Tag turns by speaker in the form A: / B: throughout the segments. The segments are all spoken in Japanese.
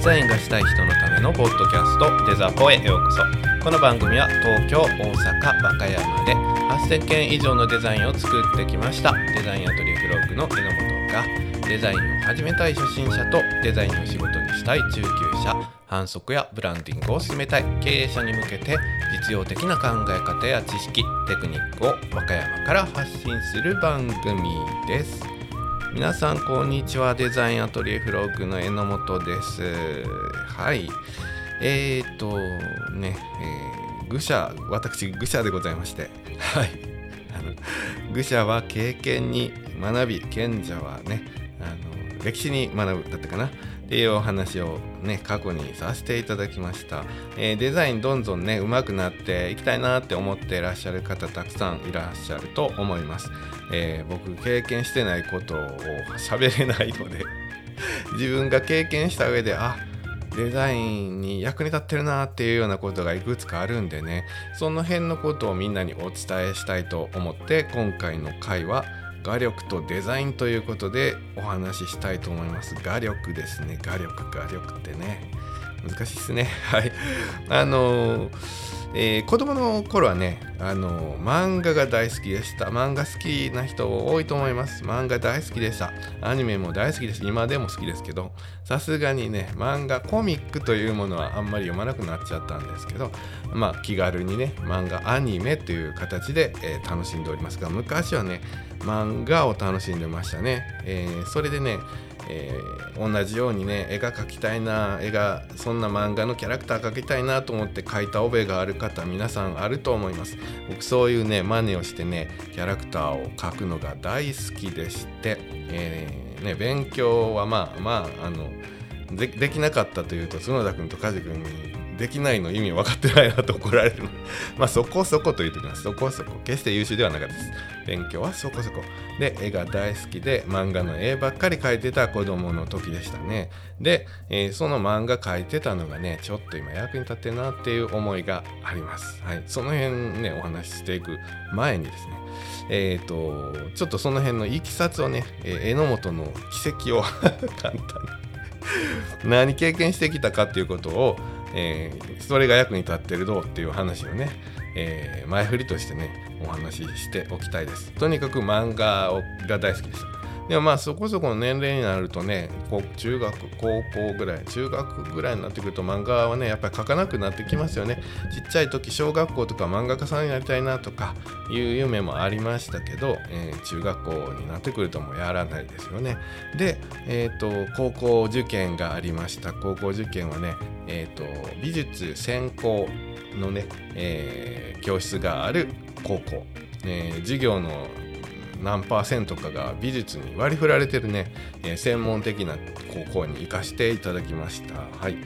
A: デザインがしたい人のためのポッドキャストデザポへようこそ。この番組は東京大阪和歌山で8000件以上のデザインを作ってきました。デザインアトリエフロッグの榎本がデザインを始めたい初心者とデザインを仕事にしたい。中級者反則やブランディングを進めたい。経営者に向けて実用的な考え方や知識テクニックを和歌山から発信する番組です皆さんこんにちは。デザインアトリエフロッグの榎本です。はい。えー、っとね、えー、愚者私愚者でございまして。はい。あの愚者は経験に学び賢者はねあの歴史に学ぶだったかな。っていうお話をね過去にさせていただきました、えー、デザインどんどんね上手くなっていきたいなって思っていらっしゃる方たくさんいらっしゃると思います、えー、僕経験してないことを喋れないので 自分が経験した上であデザインに役に立ってるなっていうようなことがいくつかあるんでね。その辺のことをみんなにお伝えしたいと思って今回の回は「画力とデザインということでお話ししたいと思います。画力ですね。画力画力ってね。難しいですね。はい。あのーえー、子供の頃はね、あの漫画が大好きでした。漫画好きな人多いと思います。漫画大好きでした。アニメも大好きです。今でも好きですけど、さすがにね、漫画、コミックというものはあんまり読まなくなっちゃったんですけど、まあ気軽にね、漫画、アニメという形で、えー、楽しんでおりますが、昔はね、漫画を楽しんでましたね。えー、それでね、えー、同じようにね絵が描きたいな絵がそんな漫画のキャラクター描きたいなと思って描いた覚えがある方皆さんあると思います。僕そういうね真似をしてねキャラクターを描くのが大好きでして、えー、ね、勉強はまあまああのできなかったというと角田君と梶君にできないの意味分かってないなと怒られる。の まあそこそこと言ってきますそこそこ。決して優秀ではなかったです。勉強はそこそこ。で絵が大好きで漫画の絵ばっかり描いてた子供の時でしたね。で、えー、その漫画描いてたのがねちょっと今役に立ってるなっていう思いがあります。はい。その辺ねお話ししていく前にですね。えっ、ー、とちょっとその辺のいきさつをね、えー、榎本の奇跡を 簡単に 何経験してきたかっていうことをえー、それが役に立ってるどうっていう話をね、えー、前振りとしてねお話ししておきたいです。とにかく漫画が大好きです。でもまあそこそこの年齢になるとね中学高校ぐらい中学ぐらいになってくると漫画はねやっぱり描かなくなってきますよね。ちっちゃい時小学校とか漫画家さんになりたいなとかいう夢もありましたけど、えー、中学校になってくるともうやらないですよね。で、えーと、高校受験がありました。高校受験はね、えーと、美術専攻のね、えー、教室がある高校、えー、授業の何パーセントかが美術に割り振られてるね、えー、専門的な高校に行かせていただきました。はい。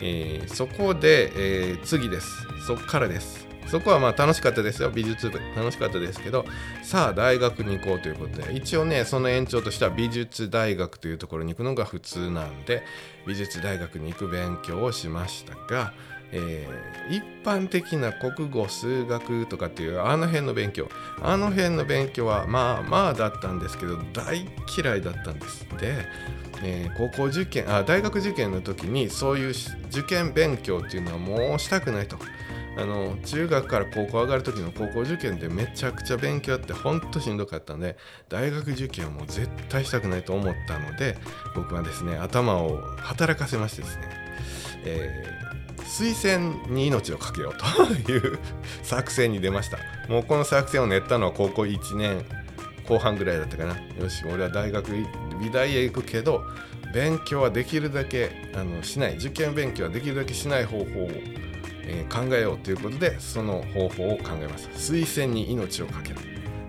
A: えー、そこで、えー、次です。そこからです。そこはまあ楽しかったですよ、美術部。楽しかったですけど、さあ大学に行こうということで、一応ね、その延長としては美術大学というところに行くのが普通なんで、美術大学に行く勉強をしましたが、えー、一般的な国語数学とかっていうあの辺の勉強あの辺の勉強はまあまあだったんですけど大嫌いだったんですで、えー、高校受験あ大学受験の時にそういう受験勉強っていうのはもうしたくないと。あの中学から高校上がる時の高校受験でめちゃくちゃ勉強あってほんとしんどかったんで大学受験はもう絶対したくないと思ったので僕はですね頭を働かせましてですね、え推薦に命を懸けようという作戦に出ました。もうこの作戦を練ったのは高校1年後半ぐらいだったかな。よし俺は大学美大へ行くけど勉強はできるだけあのしない。受験勉強はできるだけしない方法を、えー、考えようということでその方法を考えました。推薦に命を懸ける。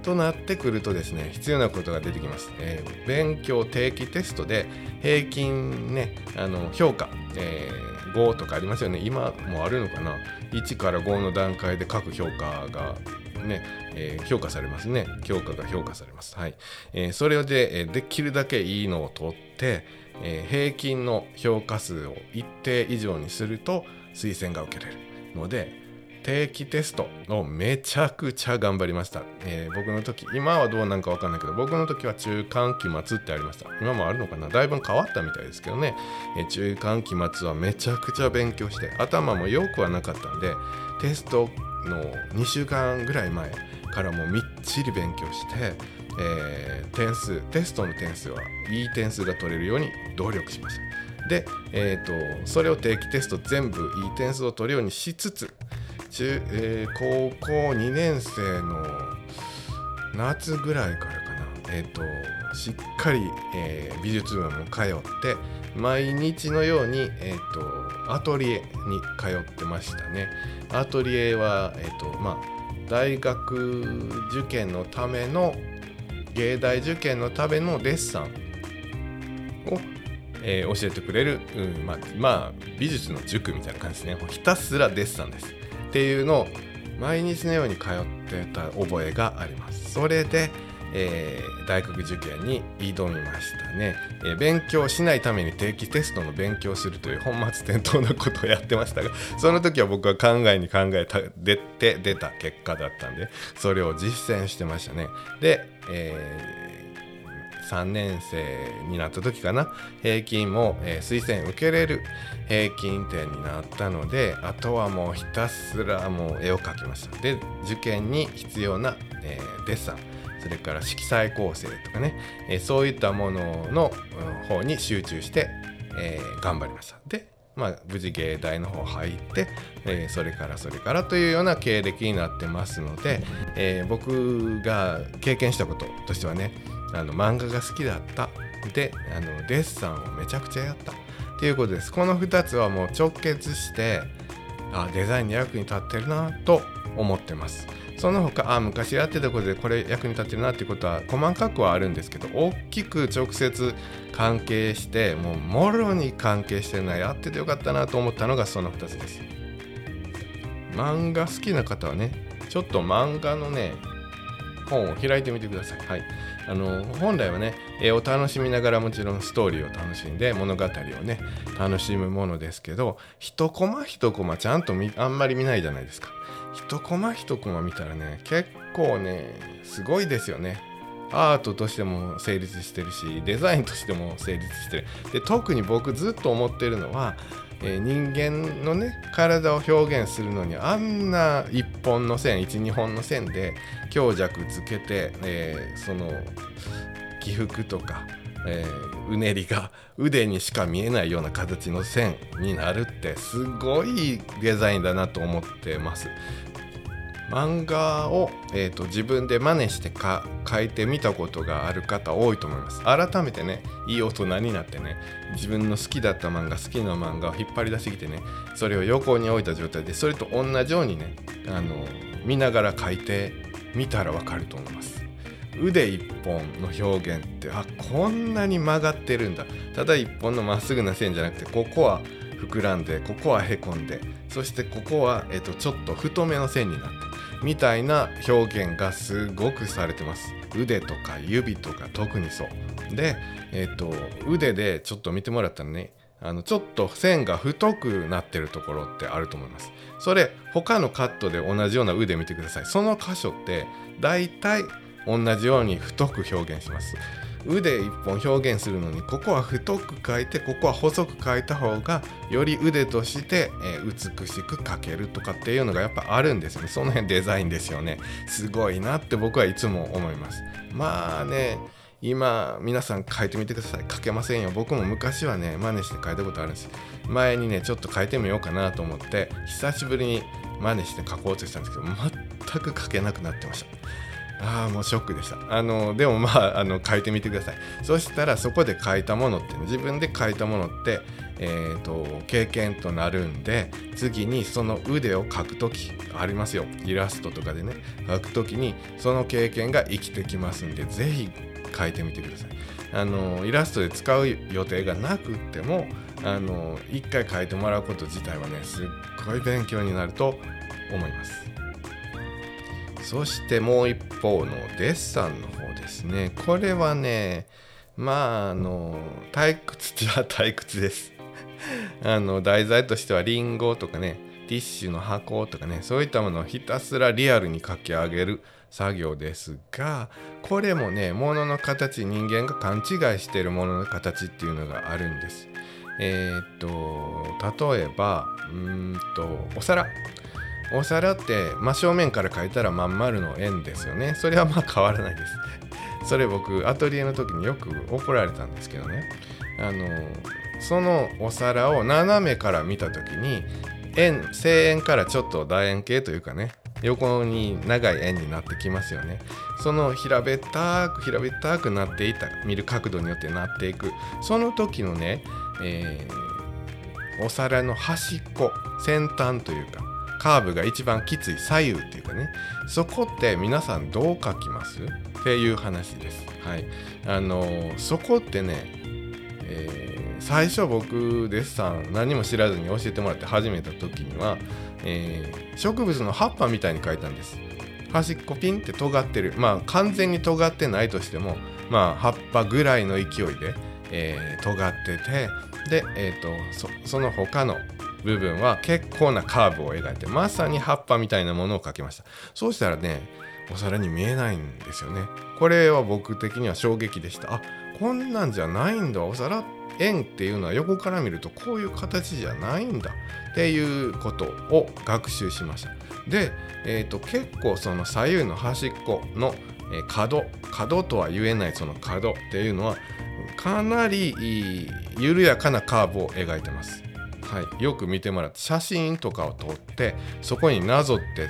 A: となってくるとですね必要なことが出てきます、えー、勉強定期テストで平均ねあの評価、えー5とかありますよね。今もあるのかな。1から5の段階で各評価がね、えー、評価されますね。評価が評価されます。はい、えー、それで、えー、できるだけいいのを取って、え平均の評価数を一定以上にすると推薦が受けれるので定期テストをめちゃくちゃ頑張りました、えー、僕の時今はどうなんか分かんないけど僕の時は中間期末ってありました。今もあるのかな？だいぶ変わったみたいですけどね、えー、中間期末はめちゃくちゃ勉強して頭も良くはなかったんでテストの2週間ぐらい前からもうみっちり勉強して、えー、点数テストの点数はいい点数が取れるように努力しました。で、えーと、それを定期テスト全部いい点数を取るようにしつつ中、えー、高校2年生の夏ぐらいからかな、えーと、しっかり、えー、美術部も通って毎日のように、えーと、アトリエに通ってましたね。アトリエは、えーとまあ、大学受験のための芸大受験のためのデッサンを、えー、教えてくれる、うんまあ、まあ美術の塾みたいな感じですね。ひたすらデッサンです。っていうのを毎日のように通ってた覚えがあります。それで、えー、大学受験に挑みましたね、えー、勉強しないために定期テストの勉強するという本末転倒なことをやってましたが その時は僕は考えに考えた出て出た結果だったんでそれを実践してましたね。で、えー3年生になった時かな。平均も、えー、推薦受けれる平均点になったのであとはもうひたすらもう絵を描きました。で受験に必要な、えー、デッサン。それから色彩構成とかね、えー、そういったものの方に集中して、え、頑張りました。でまあ、無事芸大の方入って、えー、それからそれからというような経歴になってますので、えー、僕が経験したこととしてはねあの漫画が好きだったであのデッサンをめちゃくちゃやった。っていうことです。この2つはもう直結してあデザインに役に立ってるなと思ってますその他あ昔やってたことでこれ役に立ってるなっていうことは細かくはあるんですけど大きく直接関係してもうもろに関係してるのはやっててよかったなと思ったのがその2つです漫画好きな方はねちょっと漫画のね本を開いてみてください。はい、あの本来はね絵を楽しみながらもちろんストーリーを楽しんで物語をね楽しむものですけど一コマ一コマちゃんとあんまり見ないじゃないですか。一コマ一コマ見たらね結構ねすごいですよね。アートとしても成立してるしデザインとしても成立してるで特に僕ずっと思ってるのはえー、人間のね体を表現するのにあんな1本の線12本の線で強弱つけて、えー、その起伏とか、えー、うねりが腕にしか見えないような形の線になるってすごいデザインだなと思ってます。漫画を、えーと、自分で真似してか書いてみたことがある方多いと思います。改めてねいい大人になってね自分の好きだった漫画好きな漫画を引っ張り出してきてねそれを横に置いた状態でそれと同じようにねあの見ながら書いてみたらわかると思います。腕一本の表現ってあこんなに曲がってるんだ。ただ一本のまっすぐな線じゃなくてここは膨らんでここはへこんでそしてここは、えっと、ちょっと太めの線になってみたいな表現がすごくされてます。腕とか指とか特にそう。でえっ、と腕でちょっと見てもらったらねあのちょっと線が太くなってるところってあると思います。それ他のカットで同じような腕見てください。その箇所って大体同じように太く表現します。腕一本表現するのにここは太く書いてここは細く書いた方がより腕として、えー、美しく書けるとかっていうのがやっぱあるんですよね。その辺デザインですよね。すごいなって僕はいつも思います。まあね今皆さん書いてみてください。書けませんよ。僕も昔はね真似して書いたことあるんです前にねちょっと書いてみようかなと思って久しぶりに真似して書こうとしたんですけど全く書けなくなってました。ああもうショックでした。あのでもまあ あの書いてみてください。そしたらそこで書いたものって、ね、自分で書いたものってえーと、経験となるんで次にその腕を描く時ありますよ。イラストとかでね描く時にその経験が生きてきますんで是非書いてみてください。あのイラストで使う予定がなくってもあの一回書いてもらうこと自体はねすっごい勉強になると思います。そしてもう一方のデッサンの方ですね。これはねまああの退屈っちゃ退屈です。あの題材としてはリンゴとかねティッシュの箱とかねそういったものをひたすらリアルに書き上げる作業ですがこれもね物の形人間が勘違いしているものの形っていうのがあるんです。えー、っと例えばうんとお皿。お皿って真正面から書いたらまん丸の円ですよね。それはまあ変わらないです。それ僕アトリエの時によく怒られたんですけどね。あのそのお皿を斜めから見た時に円正円からちょっと楕円形というかね。横に長い円になってきますよね。その平べったく平べったくなっていた見る角度によってなっていく。その時のね、えー、お皿の端っこ先端というかカーブが一番きつい左右っていうかねそこって皆さんどう書きます？っていう話です。はい、あのそこってね、えー、最初僕デッサン何も知らずに教えてもらって始めた時には、えー、植物の葉っぱみたいに書いたんです。端っこピンって尖ってるまあ完全に尖ってないとしてもまあ葉っぱぐらいの勢いで、えー、尖っててで、えーと、とその他の部分は結構なカーブを描いてまさに葉っぱみたいなものを描きました。そうしたらねお皿に見えないんですよね。これは僕的には衝撃でした。あこんなんじゃないんだ。お皿円っていうのは横から見るとこういう形じゃないんだ。っていうことを学習しました。で、えーと、結構その左右の端っこの角角とは言えないその角っていうのはかなり緩やかなカーブを描いてます。はい、よく見てもらって写真とかを撮ってそこになぞって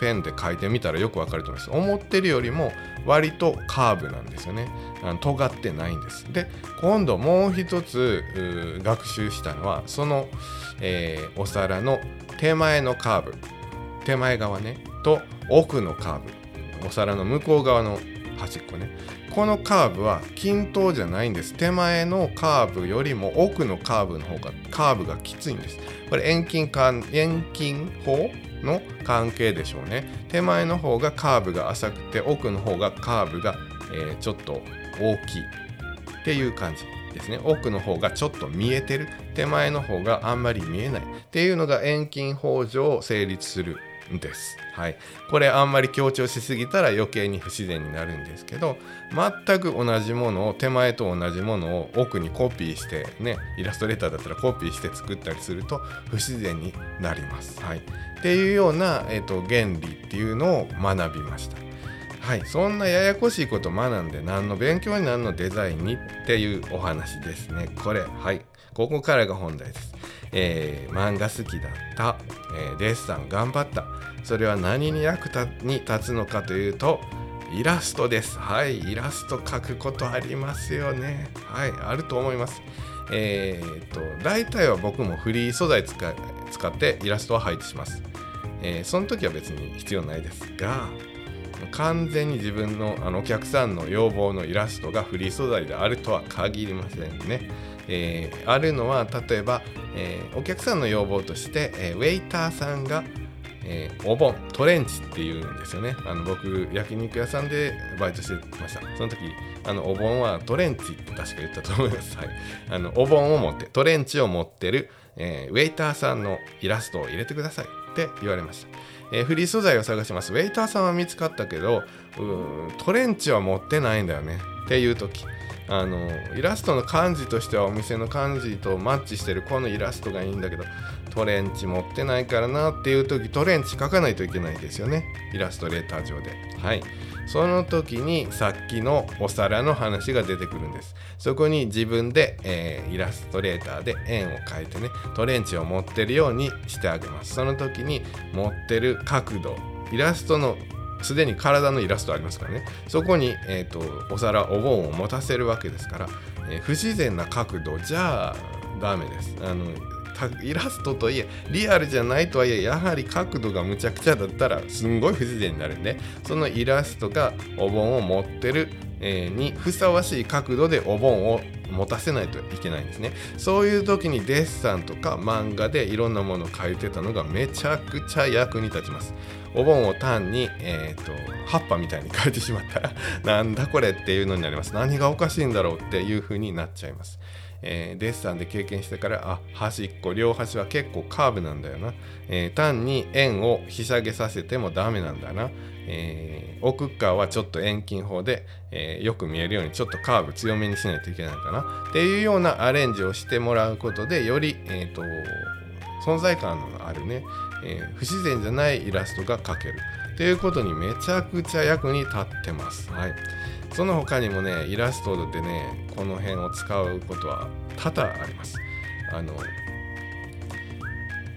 A: ペンで書いてみたらよくわかると思います。思ってるよりも割とカーブなんですよね。あの尖ってないんです。で今度もう一つ学習したのはその、えー、お皿の手前のカーブ。手前側ね。と奥のカーブ。お皿の向こう側の端っこね。このカーブは均等じゃないんです。手前のカーブよりも奥のカーブの方がカーブがきついんです。これ遠近間遠近法の関係でしょうね。手前の方がカーブが浅くて奥の方がカーブが、えー、ちょっと大きいっていう感じですね。奥の方がちょっと見えてる。手前の方があんまり見えないっていうのが遠近法上成立するです。はい、これあんまり強調しすぎたら余計に不自然になるんですけど全く同じものを手前と同じものを奥にコピーしてねイラストレーターだったらコピーして作ったりすると不自然になります。はい、っていうような、えーと、原理っていうのを学びました。はい、そんなややこしいこと学んで何の勉強になるのデザインにっていうお話ですね。これはいここからが本題です。えー、漫画好きだった、えー、デッサン頑張った。それは何に役に立つのかというとイラストです。はいイラスト描くことありますよね。はいあると思います。えー、っと大体は僕もフリー素材使使ってイラストは配置します、えー、その時は別に必要ないですが完全に自分のあのお客さんの要望のイラストがフリー素材であるとは限りませんね。えー、あるのは例えば、えー、お客さんの要望として、えー、ウェイターさんが、えお盆トレンチっていうんですよね。あの僕焼肉屋さんでバイトしてました。その時あのお盆はトレンチって確か言ったと思います、はい、あのお盆を持ってトレンチを持ってる、えウェイターさんのイラストを入れてください。って言われました。え、フリー素材を探します。ウェイターさんは見つかったけどトレンチは持ってないんだよね。っていう時。あのイラストの感じとしてはお店の感じとマッチしてるこのイラストがいいんだけどトレンチ持ってないからなっていう時トレンチ書かないといけないですよね。イラストレーター上で。はい。その時にさっきのお皿の話が出てくるんです。そこに自分で、えー、イラストレーターで円を描いてねトレンチを持ってるようにしてあげます。その時に持ってる角度イラストのすでに体のイラストありますからね。そこに、えーと、お皿お盆を持たせるわけですから、えー、不自然な角度じゃダメです。あのイラストといえリアルじゃないとはいえやはり角度がむちゃくちゃだったらすんごい不自然になるんでそのイラストがお盆を持ってる、えー、にふさわしい角度でお盆を持たせないといけないんですね。そういう時にデッサンとか漫画でいろんなものを描いてたのがめちゃくちゃ役に立ちます。お盆を単に、えーと、葉っぱみたいに変えてしまったらなんだこれっていうのになります。何がおかしいんだろうっていう風になっちゃいます。えー、デッサンで経験してからあ端っこ両端は結構カーブなんだよな、えー、単に円をひしゃげさせてもダメなんだな、えー、奥側はちょっと遠近法で、えよく見えるようにちょっとカーブ強めにしないといけないかな。っていうようなアレンジをしてもらうことでより、えーと、存在感のあるね、え不自然じゃないイラストが描ける。っていうことにめちゃくちゃ役に立ってます。はい。その他にもねイラストでねこの辺を使うことは多々あります。あの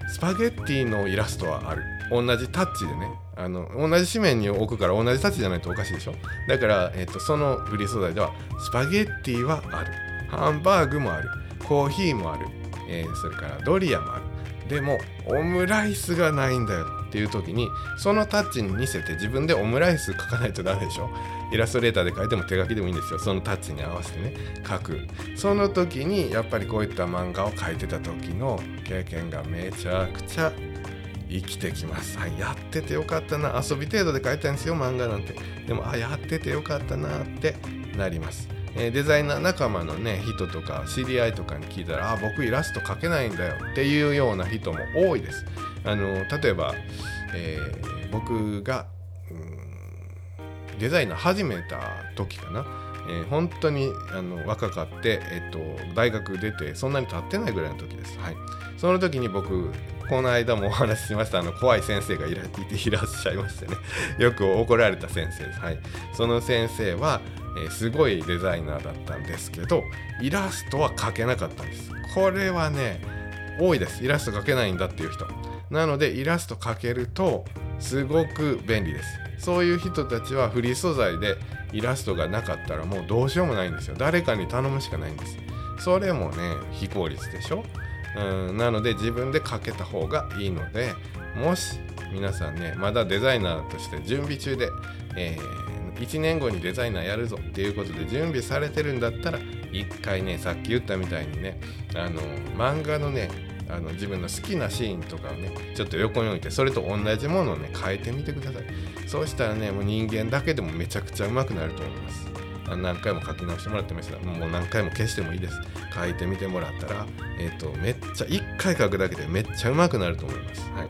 A: スパゲッティのイラストはある。同じタッチでね。あの同じ紙面に置くから同じタッチじゃないとおかしいでしょ。だから、えっと、そのフリー素材ではスパゲッティはある。ハンバーグもある。コーヒーもある、えー、それからドリアもある。でもオムライスがないんだよ。っていう時にそのタッチに似せて自分でオムライス書かないとダメでしょ？イラストレーターで書いても手書きでもいいんですよ。そのタッチに合わせてね書く。その時にやっぱりこういった漫画を描いてた時の経験がめちゃくちゃ生きてきます、はい、やっててよかったな。遊び程度で描いたんですよ漫画なんて。でもあやっててよかったなってなります。えデザイナー仲間のね人とか知り合いとかに聞いたら「あ僕イラスト描けないんだよ」っていうような人も多いです。あの例えば、えー、僕が、デザイナー始めた時かな、えー、本当にあの若かって、えっと、大学出てそんなに経ってないぐらいの時です。はい、その時に僕この間もお話ししましたあの怖い先生がいらいていらっしゃいましてね よく怒られた先生です。はい、その先生は、えー、すごいデザイナーだったんですけどイラストは描けなかったんです。これはね多いですイラスト描けないんだっていう人。なのでイラスト描けるとすごく便利です。そういう人たちはフリー素材でイラストがなかったらもうどうしようもないんですよ。誰かに頼むしかないんです。それもね非効率でしょ？うんなので自分で描けた方がいいのでもし皆さんねまだデザイナーとして準備中で、えー、1年後にデザイナーやるぞっていうことで準備されてるんだったら一回ねさっき言ったみたいにねあの漫画のねあの自分の好きなシーンとかをねちょっと横に置いてそれと同じものをね変えてみてください。そうしたらねもう人間だけでもめちゃくちゃうまくなると思います。何回も書き直してもらってましたもう何回も消してもいいです。書いてみてもらったらえっ、ー、とめっちゃ1回書くだけでめっちゃうまくなると思います。はい。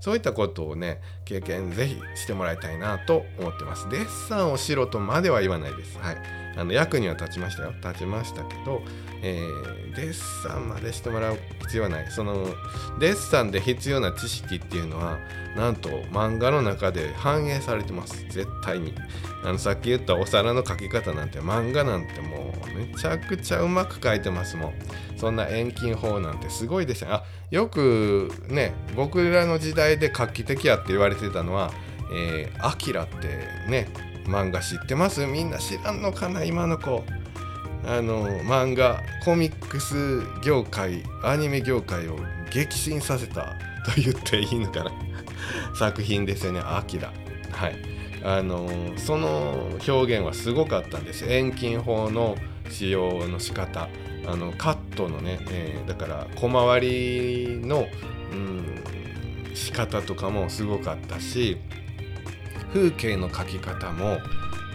A: そういったことをね経験ぜひしてもらいたいなと思ってます。デッサンをしろとまでは言わないです。はい。あの役には立ちましたよ。立ちましたけどえー、デッサンまでしてもらう必要はない。そのデッサンで必要な知識っていうのはなんと漫画の中で反映されてます。絶対に。あのさっき言ったお皿の描き方なんて漫画なんてもうめちゃくちゃうまく描いてますもん。そんな遠近法なんてすごいですよあよくね僕らの時代で画期的やって言われてたのは「えー、アキラってね漫画知ってます？みんな知らんのかな今の子。あの漫画コミックス業界アニメ業界を激震させたと言っていいのかな。作品ですよね「アキラ」はい。あのその表現はすごかったんです。遠近法の使用の仕方。あのカットのね、えー、だから小回りの、うん、仕方とかもすごかったし風景の描き方も、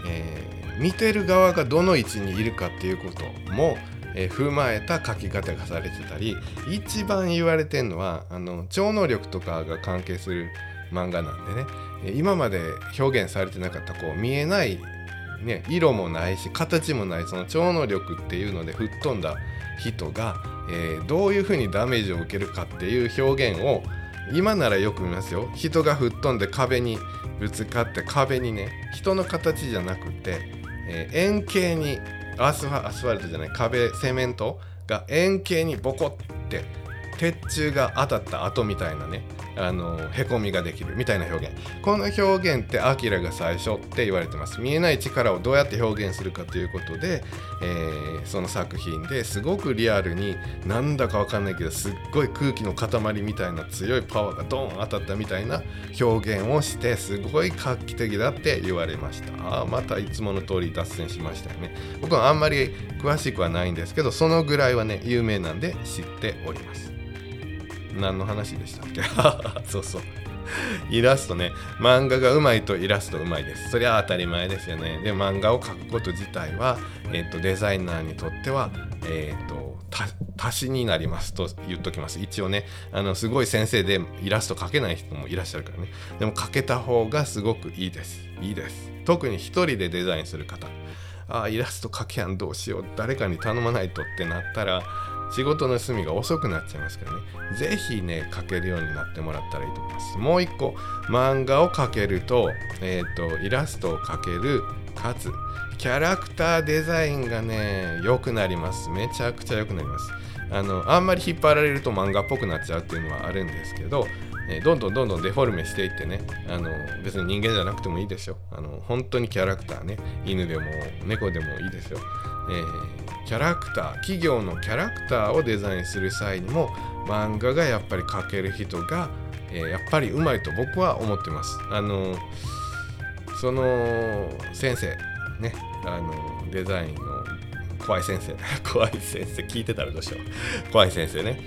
A: えー見てる側がどの位置にいるかっていうことも、えー、踏まえた書き方がされてたり一番言われてるのはあの超能力とかが関係する漫画なんでね。今まで表現されてなかったこう見えない、ね、色もないし形もないその超能力っていうので吹っ飛んだ人が、えー、どういうふうにダメージを受けるかっていう表現を今ならよく見ますよ。人が吹っ飛んで壁にぶつかって壁にね人の形じゃなくてえー、円形にアスファアスファルトじゃない壁セメントが円形にボコって鉄柱が当たった後みたいなねあのへこみができるみたいな表現。この表現ってアキラが最初って言われてます。見えない力をどうやって表現するかということで、えー、その作品ですごくリアルになんだかわかんないけどすっごい空気の塊みたいな強いパワーがドーン当たったみたいな表現をしてすごい画期的だって言われました。あまたいつもの通り脱線しましたよね。僕はあんまり詳しくはないんですけどそのぐらいはね有名なんで知っております。何の話でしたっけ？そうそう。イラストね。漫画がうまいとイラストうまいです。それは当たり前ですよね。で漫画を描くこと自体は、えーと、デザイナーにとっては、えーと、足しになりますと言っときます。一応ねあのすごい先生でイラスト描けない人もいらっしゃるからね。でも描けた方がすごくいいです。いいです。特に一人でデザインする方。あイラスト描けやんどうしよう。誰かに頼まないとってなったら仕事の休みが遅くなっちゃいますからね。是非ね書けるようになってもらったらいいと思います。もう一個漫画を描けると,、えーと、イラストを描けるかつキャラクターデザインがね良くなります。めちゃくちゃ良くなります。あのあんまり引っ張られると漫画っぽくなっちゃうっていうのはあるんですけどえどんどんどんどんデフォルメしていってねあの別に人間じゃなくてもいいですよ。あの本当にキャラクターね。犬でも猫でもいいですよ、えー、キャラクター企業のキャラクターをデザインする際にも漫画がやっぱり描ける人が、えー、やっぱりうまいと僕は思ってます。あのその先生ね。あのデザインの怖い先生。怖い先生。聞いてたらどうしよう。怖い先生ね。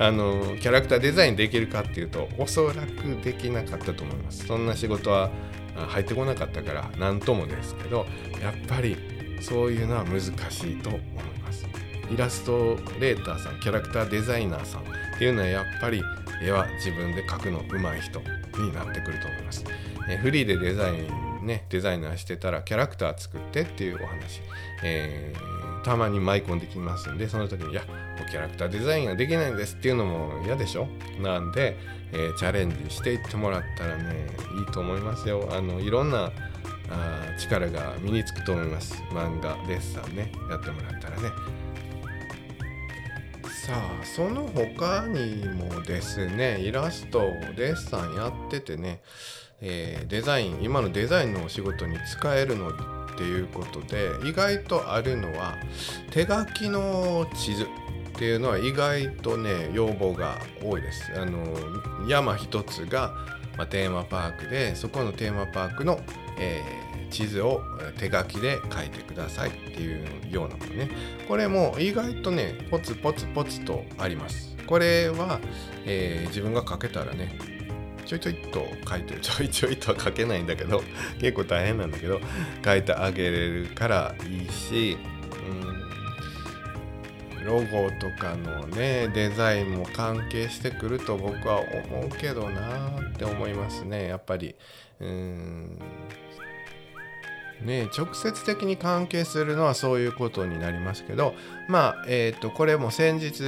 A: あのキャラクターデザインできるかっていうとおそらくできなかったと思います。そんな仕事は入ってこなかったから何ともですけどやっぱりそういうのは難しいと思います。イラストレーターさんキャラクターデザイナーさんっていうのはやっぱり絵は自分で描くの上手い人になってくると思います。えフリーでデザインねデザイナーしてたらキャラクター作ってっていうお話、えー、たまに舞い込んできますんでその時にいやキャラクターデザインができないんですっていうのも嫌でしょ？なんで、えー、チャレンジしていってもらったらねいいと思いますよ。あのいろんなあ力が身につくと思います。漫画デッサンねやってもらったらね。さあその他にもですねイラストデッサンやっててね、えー、デザイン今のデザインのお仕事に使えるのっていうことで意外とあるのは手書きの地図っていうのは意外とね要望が多いです。あの山一つが、まあ、テーマパークでそこのテーマパークの、えー、地図を手書きで書いてくださいっていうようなものねこれも意外とねポツポツポツとありますこれは、えー、自分が書けたらねちょいちょいと書いてるちょいちょいとは書けないんだけど 結構大変なんだけど書いてあげれるからいいし、うんロゴとかのねデザインも関係してくると僕は思うけどなって思いますね。やっぱりうんね直接的に関係するのはそういうことになりますけどまあえっ、ー、とこれも先日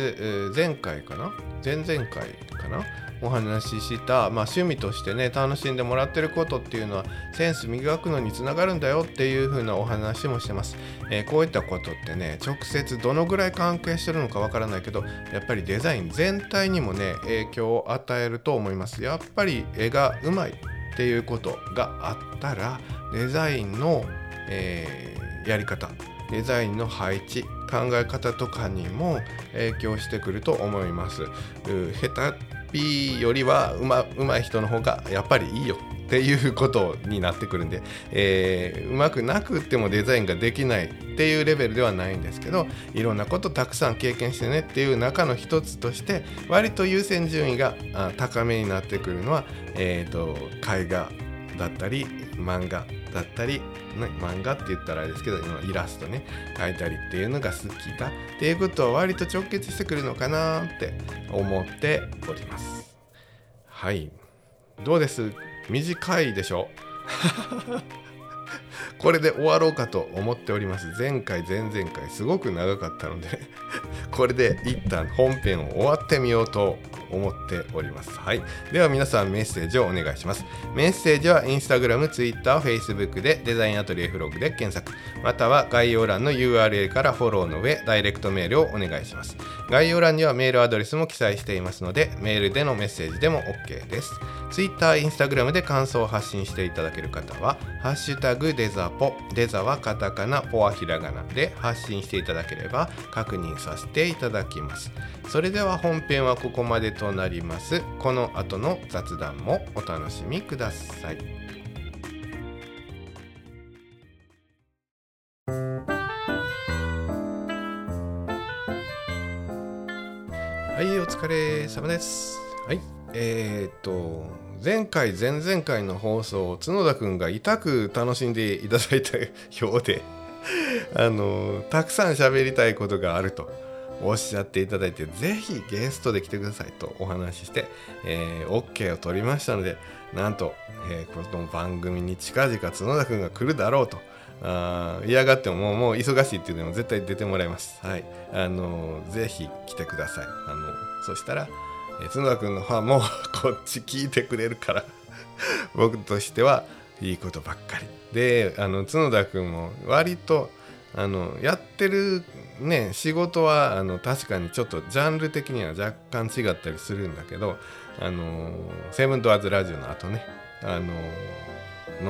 A: 前回かな？前々回かな？お話しした、まあ、趣味としてね楽しんでもらってることっていうのはセンス磨くのにつながるんだよっていう風なお話もしてます、えー、こういったことってね直接どのぐらい関係してるのかわからないけどやっぱりデザイン全体にもね影響を与えると思います。やっぱり絵がうまいっていうことがあったらデザインの、えー、やり方デザインの配置考え方とかにも影響してくると思います。下手よりはうまうまい人の方がやっぱりいいよっていうことになってくるんで、えー、うまくなくってもデザインができないっていうレベルではないんですけどいろんなことたくさん経験してねっていう中の一つとして割と優先順位が高めになってくるのは、えーと絵画だったり漫画だったり漫画って言ったらあれですけどイラストね描いたりっていうのが好きだ。っていうことは割と直結してくるのかなって思っております。はい。どうです？短いでしょ？これで終わろうかと思っております。前回前々回すごく長かったのでこれで一旦本編を終わってみようと思っております。はい。では皆さんメッセージをお願いします。メッセージは Instagram、Twitter、Facebook でデザインアトリエフログで検索、または概要欄の URL からフォローの上、ダイレクトメールをお願いします。概要欄にはメールアドレスも記載していますので、メールでのメッセージでも OK です。Twitter、Instagram で感想を発信していただける方は、ハッシュタグデザポ、デザはカタカナ、ポはひらがなで発信していただければ確認させていただきます。それでは本編はここまでとなります。この後の雑談もお楽しみください。はいお疲れ様です。はい。えー、っと前回前々回の放送角田くんが痛く楽しんでいただいたようであのたくさん喋りたいことがあるとおっしゃっていただいてぜひゲストで来てくださいとお話しして、えー、OK を取りましたのでなんと、えー、この番組に近々角田くんが来るだろうとあ嫌がってももうもう忙しいっていうのも絶対出てもらいます。はい。あのー、ぜひ来てください。あのー、そしたら、えー、角田くんのファンも こっち聞いてくれるから僕としてはいいことばっかり。であの角田くんも割とあのやってるね仕事はあの確かにちょっとジャンル的には若干違ったりするんだけどあのセブンドアーズラジオの後ねあの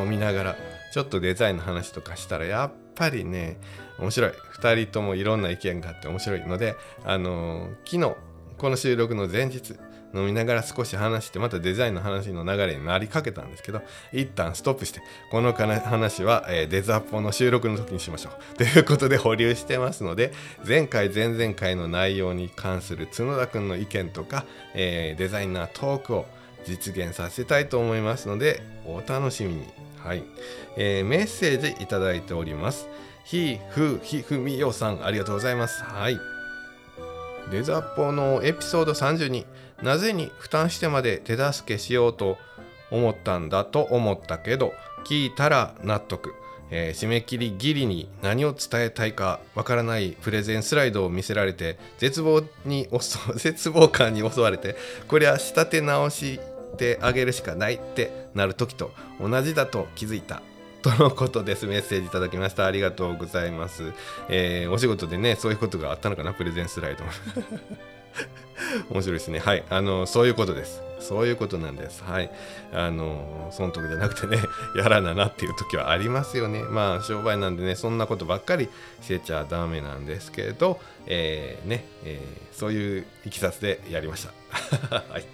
A: 飲みながらちょっとデザインの話とかしたらやっぱりね面白い。2人ともいろんな意見があって面白いのであの昨日この収録の前日飲みながら少し話してまたデザインの話の流れになりかけたんですけど一旦ストップしてこの話は、えー、デザポの収録の時にしましょう。ということで保留してますので前回前々回の内容に関する角田くんの意見とか、えー、デザイナートークを実現させたいと思いますのでお楽しみに。はい、えー、メッセージいただいております。ひふひふみよさんありがとうございます。はい。デザポのエピソード32なぜに負担してまで手助けしようと思ったんだと思ったけど聞いたら納得、えー、締め切りギリに何を伝えたいかわからないプレゼンスライドを見せられて絶望に 絶望感に襲われてこれは仕立て直してあげるしかないってなる時と同じだと気づいたとのことです。メッセージいただきました。ありがとうございます。えー、お仕事でね、そういうことがあったのかな、プレゼンスライド。面白いですね。はい。あの、そういうことです。そういうことなんです。はい。あの、損得じゃなくてね、やらななっていう時はありますよね。まあ、商売なんでね、そんなことばっかりしてちゃダメなんですけど、えー、ね、えー、そういういきさつでやりました。はい。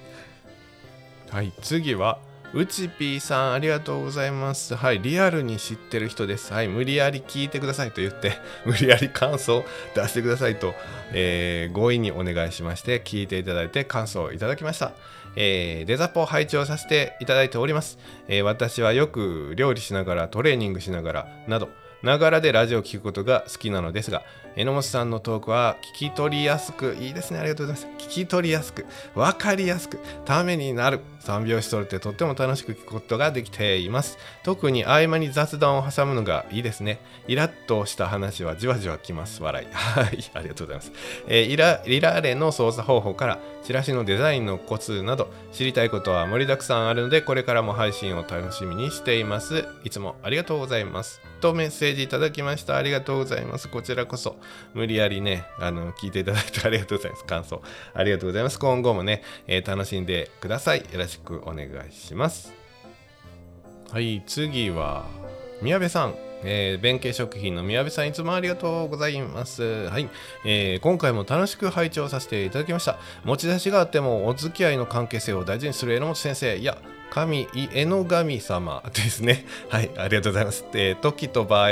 A: はい、次は、うちぴーさん、ありがとうございます。はい、リアルに知ってる人です。はい、無理やり聞いてくださいと言って、無理やり感想を出してくださいと、えー、強引にお願いしまして、聞いていただいて感想をいただきました。えー、デザポを配置をさせていただいております。えー、私はよく料理しながら、トレーニングしながらなど、ながらでラジオを聴くことが好きなのですが、榎本さんのトークは聞き取りやすく、いいですね、ありがとうございます。聞き取りやすく、わかりやすく、ためになる。3拍子取れてとっても楽しく聞くことができています。特に合間に雑談を挟むのがいいですね。イラッとした話はじわじわきます。笑い。はい、ありがとうございます。えー、イラリラーレの操作方法からチラシのデザインのコツなど知りたいことは盛りだくさんあるのでこれからも配信を楽しみにしています。いつもありがとうございます。とメッセージージいただきました。ありがとうございます。こちらこそ無理やりね、あの聞いていただいて ありがとうございます。感想ありがとうございます。今後もね、えー、楽しんでください。よろしくお願いします。はい、次は宮部さん。えー、弁慶食品の宮部さんいつもありがとうございます。はい、えー、今回も楽しく拝聴させていただきました。持ち出しがあってもお付き合いの関係性を大事にする榎本先生、いや、神、えの神様ですね。はい、ありがとうございます。えー、時と場合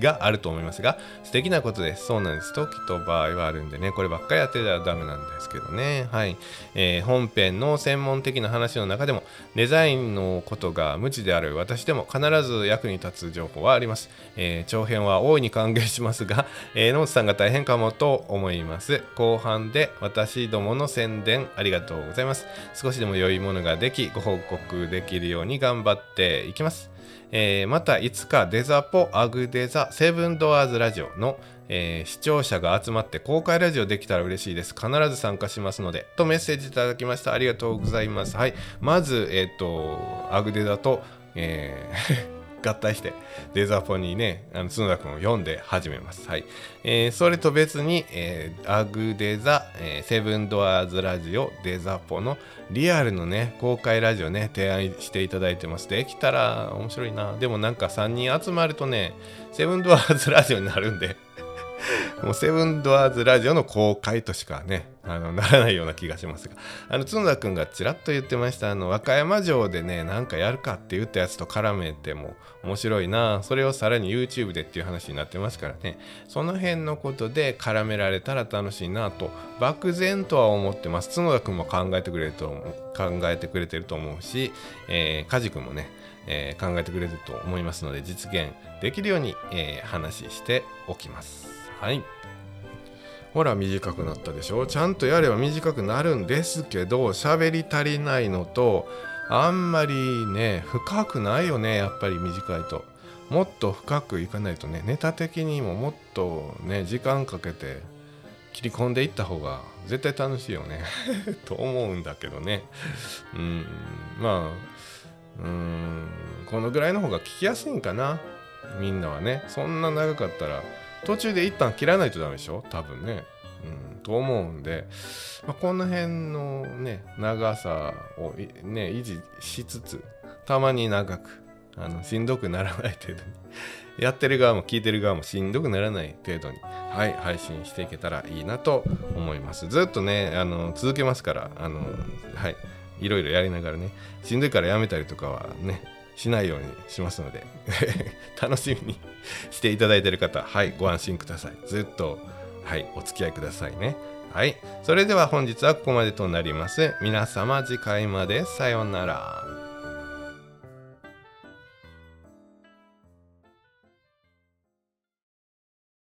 A: があると思いますが、素敵なことです。そうなんです。時と場合はあるんでね、こればっかりやってたらダメなんですけどね。はい。えー、本編の専門的な話の中でも、デザインのことが無知である私でも必ず役に立つ情報はあります。えー、長編は大いに歓迎しますが、えー、野本さんが大変かもと思います。後半で私どもの宣伝ありがとうございます。少しでも良いものができ、ご報告できるように頑張っていきます。えー、またいつかデザポアグデザセブンドアーズラジオの、えー、視聴者が集まって公開ラジオできたら嬉しいです。必ず参加しますので。とメッセージいただきました。ありがとうございます。はい。まず、えっ、ー、と、アグデザと、えー合体してデザポにねあの角田君を読んで始めます。はいえー、それと別に、えー、アグデザ、えー、セブンドアーズラジオデザポのリアルのね公開ラジオね提案していただいてます。できたら面白いな。でもなんか3人集まるとねセブンドアーズラジオになるんで もうセブンドアーズラジオの公開としかね、あのならないような気がしますが、あの角田君がちらっと言ってました、あの和歌山城でね、なんかやるかって言ったやつと絡めても面白いな、それをさらに YouTube でっていう話になってますからね、その辺のことで絡められたら楽しいなと、漠然とは思ってます。角田君も考えてくれると考えてくれてると思うし、えー、梶君もね、えー、考えてくれると思いますので実現できるように、えー、話しておきます。はい。
B: ほら短くなったでしょ？ちゃんとやれば短くなるんですけど喋り足りないのとあんまりね深くないよねやっぱり短いと。もっと深くいかないとねネタ的にももっとね時間かけて切り込んでいった方が絶対楽しいよね と思うんだけどね。うんまあうんこのぐらいの方が聞きやすいんかなみんなはね。そんな長かったら途中で一旦切らないとダメでしょ？多分ね。うん、と思うんで、まあ、この辺のね長さをね維持しつつたまに長くあのしんどくならない程度に。やってる側も聞いてる側もしんどくならない程度にはい配信していけたらいいなと思います。ずっとねあの続けますからあのはいいろいろやりながらね。しんどいからやめたりとかはねしないようにしますので 楽しみに していただいている方はいご安心ください。ずっとはいお付き合いくださいね。はいそれでは本日はここまでとなります。皆様次回までさようなら。